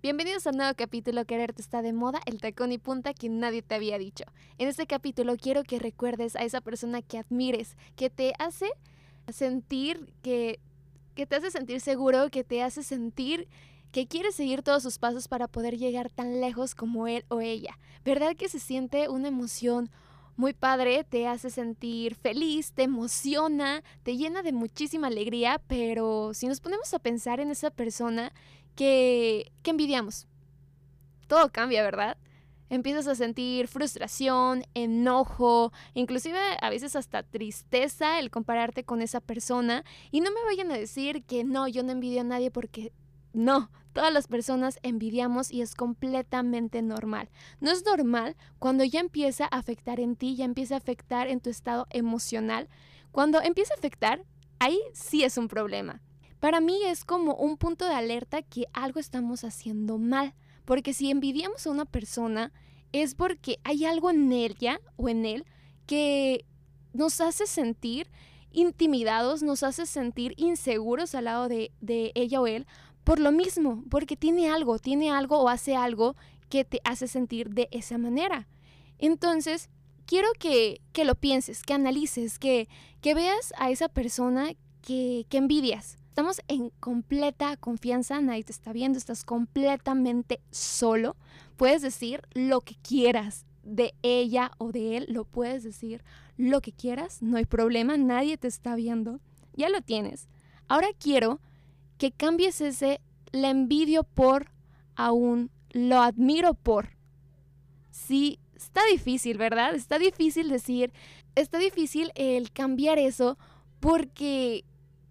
Bienvenidos a un nuevo capítulo Quererte está de moda, el tacón y punta que nadie te había dicho. En este capítulo quiero que recuerdes a esa persona que admires, que te hace sentir que, que te hace sentir seguro, que te hace sentir que quieres seguir todos sus pasos para poder llegar tan lejos como él o ella. ¿Verdad que se siente una emoción muy padre, te hace sentir feliz, te emociona, te llena de muchísima alegría, pero si nos ponemos a pensar en esa persona que, que envidiamos, todo cambia, ¿verdad? Empiezas a sentir frustración, enojo, inclusive a veces hasta tristeza el compararte con esa persona. Y no me vayan a decir que no, yo no envidio a nadie porque no, todas las personas envidiamos y es completamente normal. No es normal cuando ya empieza a afectar en ti, ya empieza a afectar en tu estado emocional. Cuando empieza a afectar, ahí sí es un problema. Para mí es como un punto de alerta que algo estamos haciendo mal. Porque si envidiamos a una persona, es porque hay algo en ella o en él que nos hace sentir intimidados, nos hace sentir inseguros al lado de, de ella o él, por lo mismo, porque tiene algo, tiene algo o hace algo que te hace sentir de esa manera. Entonces, quiero que, que lo pienses, que analices, que, que veas a esa persona que, que envidias. Estamos en completa confianza, nadie te está viendo, estás completamente solo. Puedes decir lo que quieras de ella o de él, lo puedes decir lo que quieras, no hay problema, nadie te está viendo, ya lo tienes. Ahora quiero que cambies ese la envidio por aún lo admiro por. Sí, está difícil, ¿verdad? Está difícil decir, está difícil el cambiar eso porque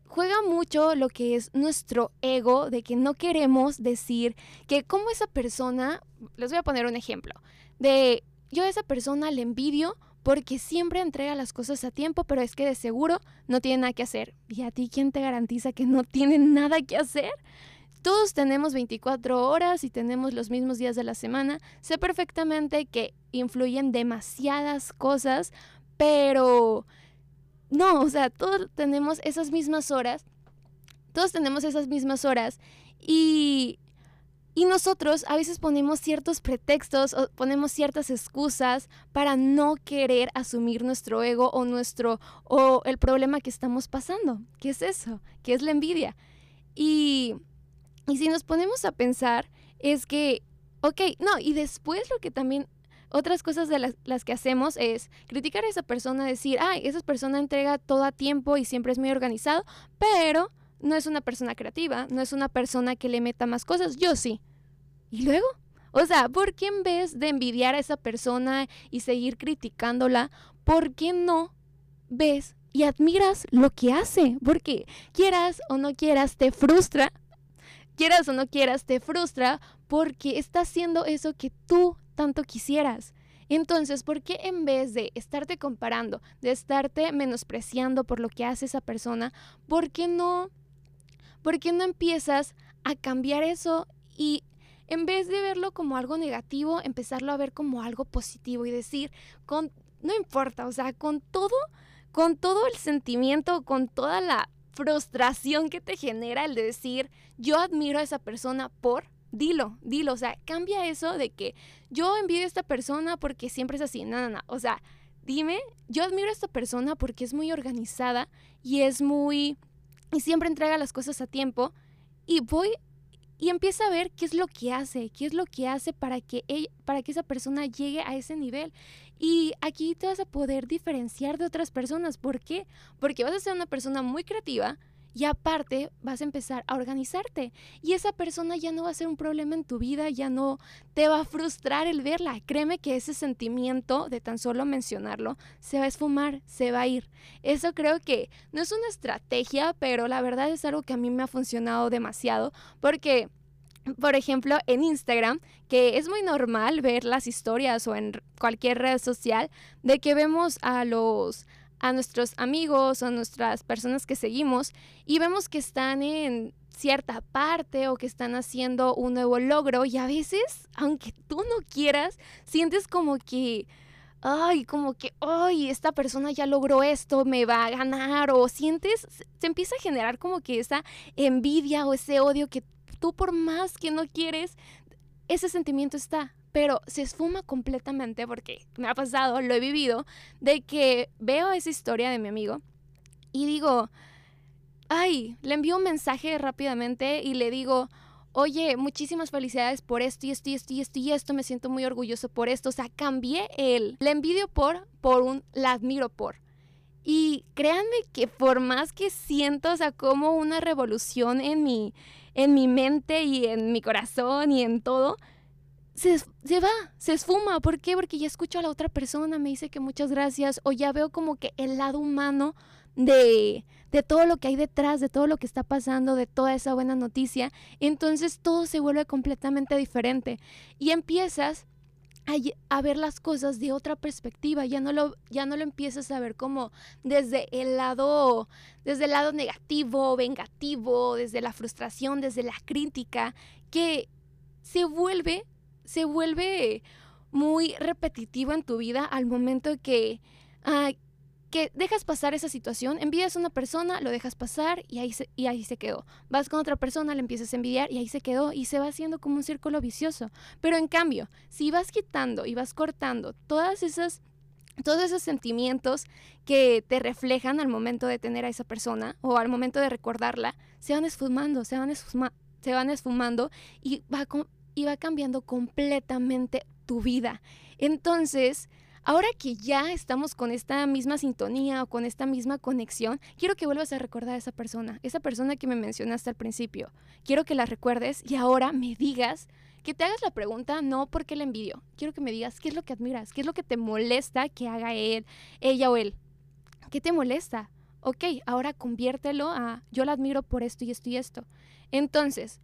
juega mucho lo que es nuestro ego de que no queremos decir que como esa persona, les voy a poner un ejemplo, de yo a esa persona le envidio porque siempre entrega las cosas a tiempo, pero es que de seguro no tiene nada que hacer. ¿Y a ti quién te garantiza que no tiene nada que hacer? Todos tenemos 24 horas y tenemos los mismos días de la semana. Sé perfectamente que influyen demasiadas cosas, pero no, o sea, todos tenemos esas mismas horas. Todos tenemos esas mismas horas y y nosotros a veces ponemos ciertos pretextos o ponemos ciertas excusas para no querer asumir nuestro ego o nuestro o el problema que estamos pasando. ¿Qué es eso? ¿Qué es la envidia? Y, y si nos ponemos a pensar es que, ok, no, y después lo que también otras cosas de las, que hacemos es criticar a esa persona, decir, ay, esa persona entrega todo a tiempo y siempre es muy organizado, pero no es una persona creativa, no es una persona que le meta más cosas, yo sí. ¿Y luego? O sea, ¿por qué en vez de envidiar a esa persona y seguir criticándola, por qué no ves y admiras lo que hace? Porque quieras o no quieras, te frustra. Quieras o no quieras, te frustra porque está haciendo eso que tú tanto quisieras. Entonces, ¿por qué en vez de estarte comparando, de estarte menospreciando por lo que hace esa persona, ¿por qué no ¿por qué no empiezas a cambiar eso y en vez de verlo como algo negativo, empezarlo a ver como algo positivo y decir, con, no importa, o sea, con todo, con todo el sentimiento, con toda la frustración que te genera el de decir, yo admiro a esa persona por, dilo, dilo, o sea, cambia eso de que yo envidio a esta persona porque siempre es así, no, no, no, o sea, dime, yo admiro a esta persona porque es muy organizada y es muy y siempre entrega las cosas a tiempo y voy y empieza a ver qué es lo que hace, qué es lo que hace para que, para que esa persona llegue a ese nivel. Y aquí te vas a poder diferenciar de otras personas. ¿Por qué? Porque vas a ser una persona muy creativa y aparte vas a empezar a organizarte. Y esa persona ya no va a ser un problema en tu vida, ya no te va a frustrar el verla. Créeme que ese sentimiento de tan solo mencionarlo se va a esfumar, se va a ir. Eso creo que no es una estrategia, pero la verdad es algo que a mí me ha funcionado demasiado porque por ejemplo, en Instagram, que es muy normal ver las historias o en cualquier red social de que vemos a los a nuestros amigos o a nuestras personas que seguimos y vemos que están en cierta parte o que están haciendo un nuevo logro y a veces, aunque tú no quieras, sientes como que, ay, como que, ay, esta persona ya logró esto, me va a ganar o sientes, se empieza a generar como que esa envidia o ese odio que tú por más que no quieres, ese sentimiento está, pero se esfuma completamente porque me ha pasado, lo he vivido, de que veo esa historia de mi amigo y digo, ay, le envío un mensaje rápidamente y le digo, oye, muchísimas felicidades por esto y esto y esto y esto y esto, me siento muy orgulloso por esto, o sea, cambié el, le envidio por, por un, la admiro por. Y créanme que por más que siento, o sea, como una revolución en mi, en mi mente y en mi corazón y en todo, se, se, va, se esfuma. ¿Por qué? Porque ya escucho a la otra persona, me dice que muchas gracias, o ya veo como que el lado humano de, de todo lo que hay detrás, de todo lo que está pasando, de toda esa buena noticia. Entonces todo se vuelve completamente diferente. Y empiezas a, ver las cosas de otra perspectiva, ya no lo, ya no lo empiezas a ver como desde el lado, desde el lado negativo, vengativo, desde la frustración, desde la crítica, que se vuelve, se vuelve muy repetitivo en tu vida al momento que, ah, que dejas pasar esa situación, envidias a una persona, lo dejas pasar y ahí, se, y ahí se quedó. Vas con otra persona, le empiezas a envidiar y ahí se quedó y se va haciendo como un círculo vicioso. Pero en cambio, si vas quitando y vas cortando todas esas todos esos sentimientos que te reflejan al momento de tener a esa persona o al momento de recordarla, se van esfumando, se van, se van esfumando y va, y va cambiando completamente tu vida. Entonces, Ahora que ya estamos con esta misma sintonía o con esta misma conexión, quiero que vuelvas a recordar a esa persona, esa persona que me mencionaste al principio. Quiero que la recuerdes y ahora me digas, que te hagas la pregunta no porque la envidio, quiero que me digas qué es lo que admiras, qué es lo que te molesta que haga él, ella o él. ¿Qué te molesta? Ok, ahora conviértelo a yo la admiro por esto y esto y esto. Entonces,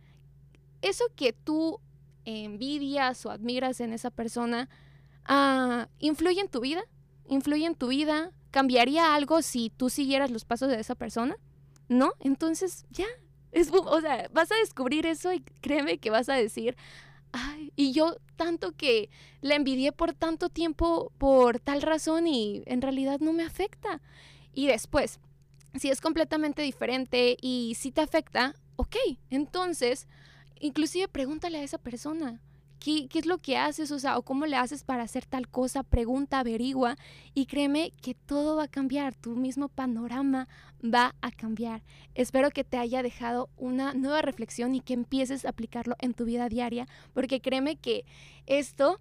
eso que tú envidias o admiras en esa persona, Ah, ¿influye en tu vida? ¿Influye en tu vida? ¿Cambiaría algo si tú siguieras los pasos de esa persona? ¿No? Entonces, ya. Es, o sea, vas a descubrir eso y créeme que vas a decir, ay, y yo tanto que la envidié por tanto tiempo por tal razón y en realidad no me afecta. Y después, si es completamente diferente y si te afecta, ok, entonces, inclusive pregúntale a esa persona. ¿Qué, es lo que haces? O sea, o cómo le haces para hacer tal cosa, pregunta, averigua y créeme que todo va a cambiar, tu mismo panorama va a cambiar. Espero que te haya dejado una nueva reflexión y que empieces a aplicarlo en tu vida diaria, porque créeme que esto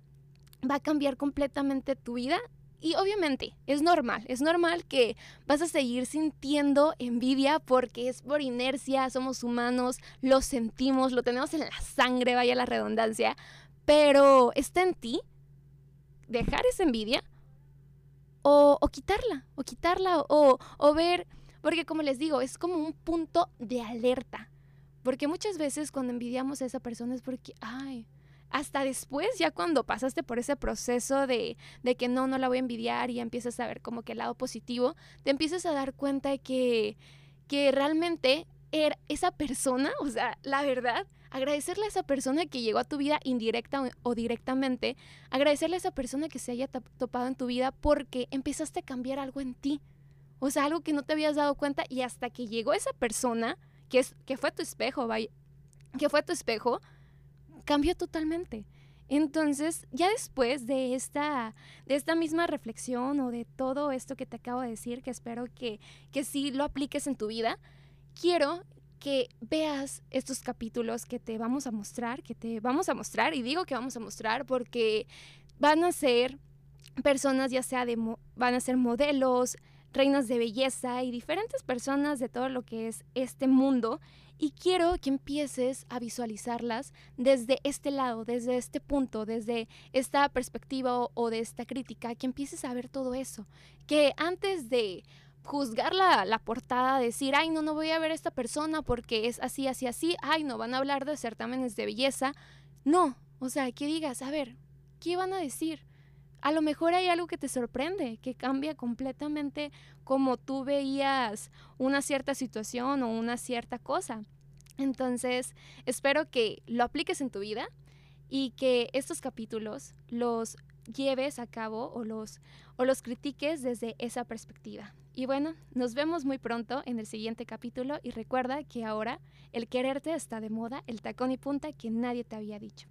va a cambiar completamente tu vida y obviamente es normal, es normal que vas a seguir sintiendo envidia porque es por inercia, somos humanos, lo sentimos, lo tenemos en la sangre, vaya la redundancia, pero está en ti dejar esa envidia o, quitarla, o quitarla, o, ver, porque como les digo, es como un punto de alerta. Porque muchas veces cuando envidiamos a esa persona es porque, ay, hasta después, ya cuando pasaste por ese proceso de, de, que no, no la voy a envidiar y empiezas a ver como que el lado positivo, te empiezas a dar cuenta de que, que realmente esa persona, o sea, la verdad, agradecerle a esa persona que llegó a tu vida indirecta o directamente, agradecerle a esa persona que se haya topado en tu vida porque empezaste a cambiar algo en ti. O sea, algo que no te habías dado cuenta y hasta que llegó esa persona, que, es, que fue tu espejo, que fue tu espejo, cambió totalmente. Entonces, ya después de esta, de esta misma reflexión o de todo esto que te acabo de decir, que espero que, que sí lo apliques en tu vida, quiero que veas estos capítulos que te vamos a mostrar, que te vamos a mostrar, y digo que vamos a mostrar porque van a ser personas, ya sea de, van a ser modelos, reinas de belleza y diferentes personas de todo lo que es este mundo. Y quiero que empieces a visualizarlas desde este lado, desde este punto, desde esta perspectiva o, o de esta crítica, que empieces a ver todo eso. Que antes de juzgar la, la, portada, decir, ay, no, no voy a ver a esta persona porque es así, así, así, ay, no, van a hablar de certámenes de belleza. No, o sea, que digas, a ver, ¿qué van a decir? A lo mejor hay algo que te sorprende, que cambia completamente como tú veías una cierta situación o una cierta cosa. Entonces, espero que lo apliques en tu vida y que estos capítulos los lleves a cabo o los, o los critiques desde esa perspectiva. Y bueno, nos vemos muy pronto en el siguiente capítulo y recuerda que ahora el quererte está de moda, el tacón y punta que nadie te había dicho.